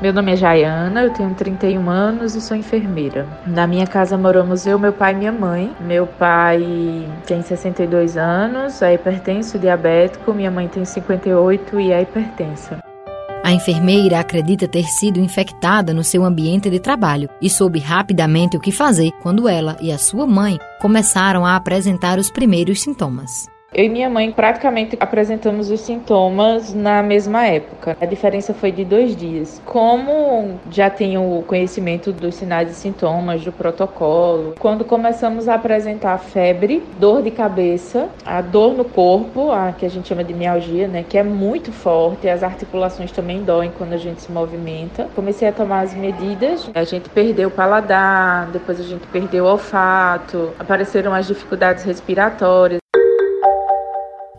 Meu nome é Jaiana, eu tenho 31 anos e sou enfermeira. Na minha casa moramos eu, meu pai e minha mãe. Meu pai tem 62 anos, é hipertenso, diabético, minha mãe tem 58 e é hipertensa. A enfermeira acredita ter sido infectada no seu ambiente de trabalho e soube rapidamente o que fazer quando ela e a sua mãe começaram a apresentar os primeiros sintomas. Eu e minha mãe praticamente apresentamos os sintomas na mesma época. A diferença foi de dois dias. Como já tenho o conhecimento dos sinais e sintomas do protocolo, quando começamos a apresentar febre, dor de cabeça, a dor no corpo, a que a gente chama de mialgia, né, que é muito forte, as articulações também doem quando a gente se movimenta. Comecei a tomar as medidas, a gente perdeu o paladar, depois a gente perdeu o olfato, apareceram as dificuldades respiratórias.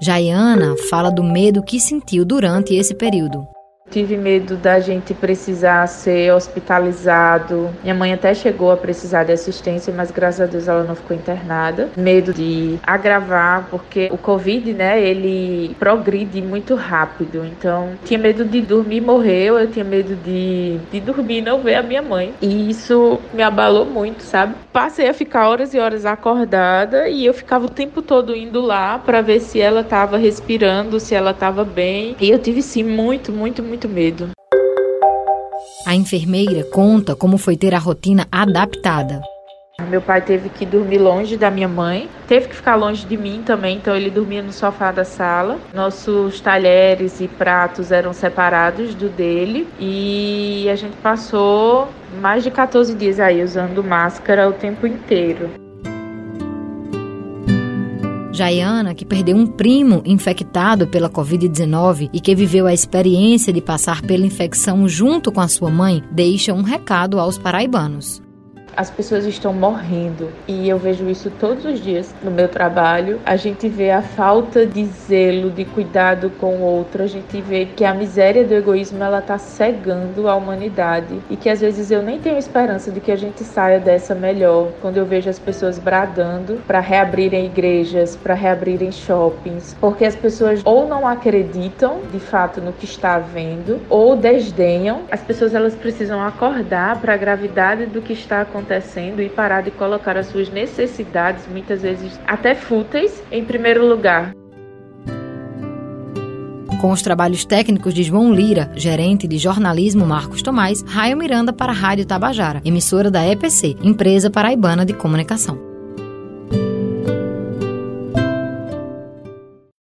Jaiana fala do medo que sentiu durante esse período. Tive medo da gente precisar ser hospitalizado. Minha mãe até chegou a precisar de assistência, mas graças a Deus ela não ficou internada. Medo de agravar, porque o Covid, né, ele progride muito rápido. Então, tinha medo de dormir e morrer, eu tinha medo de, de dormir e não ver a minha mãe. E isso me abalou muito, sabe? Passei a ficar horas e horas acordada e eu ficava o tempo todo indo lá para ver se ela estava respirando, se ela estava bem. E eu tive sim muito, muito, muito muito medo. A enfermeira conta como foi ter a rotina adaptada. Meu pai teve que dormir longe da minha mãe, teve que ficar longe de mim também, então ele dormia no sofá da sala. Nossos talheres e pratos eram separados do dele e a gente passou mais de 14 dias aí usando máscara o tempo inteiro. Jaiana, que perdeu um primo infectado pela Covid-19 e que viveu a experiência de passar pela infecção junto com a sua mãe, deixa um recado aos paraibanos as pessoas estão morrendo e eu vejo isso todos os dias no meu trabalho. A gente vê a falta de zelo, de cuidado com o outro, a gente vê que a miséria do egoísmo ela tá cegando a humanidade e que às vezes eu nem tenho esperança de que a gente saia dessa melhor. Quando eu vejo as pessoas bradando para reabrirem igrejas, para reabrirem shoppings, porque as pessoas ou não acreditam de fato no que está havendo ou desdenham. As pessoas elas precisam acordar para a gravidade do que está acontecendo acontecendo e parar de colocar as suas necessidades, muitas vezes até fúteis, em primeiro lugar. Com os trabalhos técnicos de João Lira, gerente de jornalismo Marcos Tomás, Raio Miranda para a Rádio Tabajara, emissora da EPC, empresa paraibana de comunicação.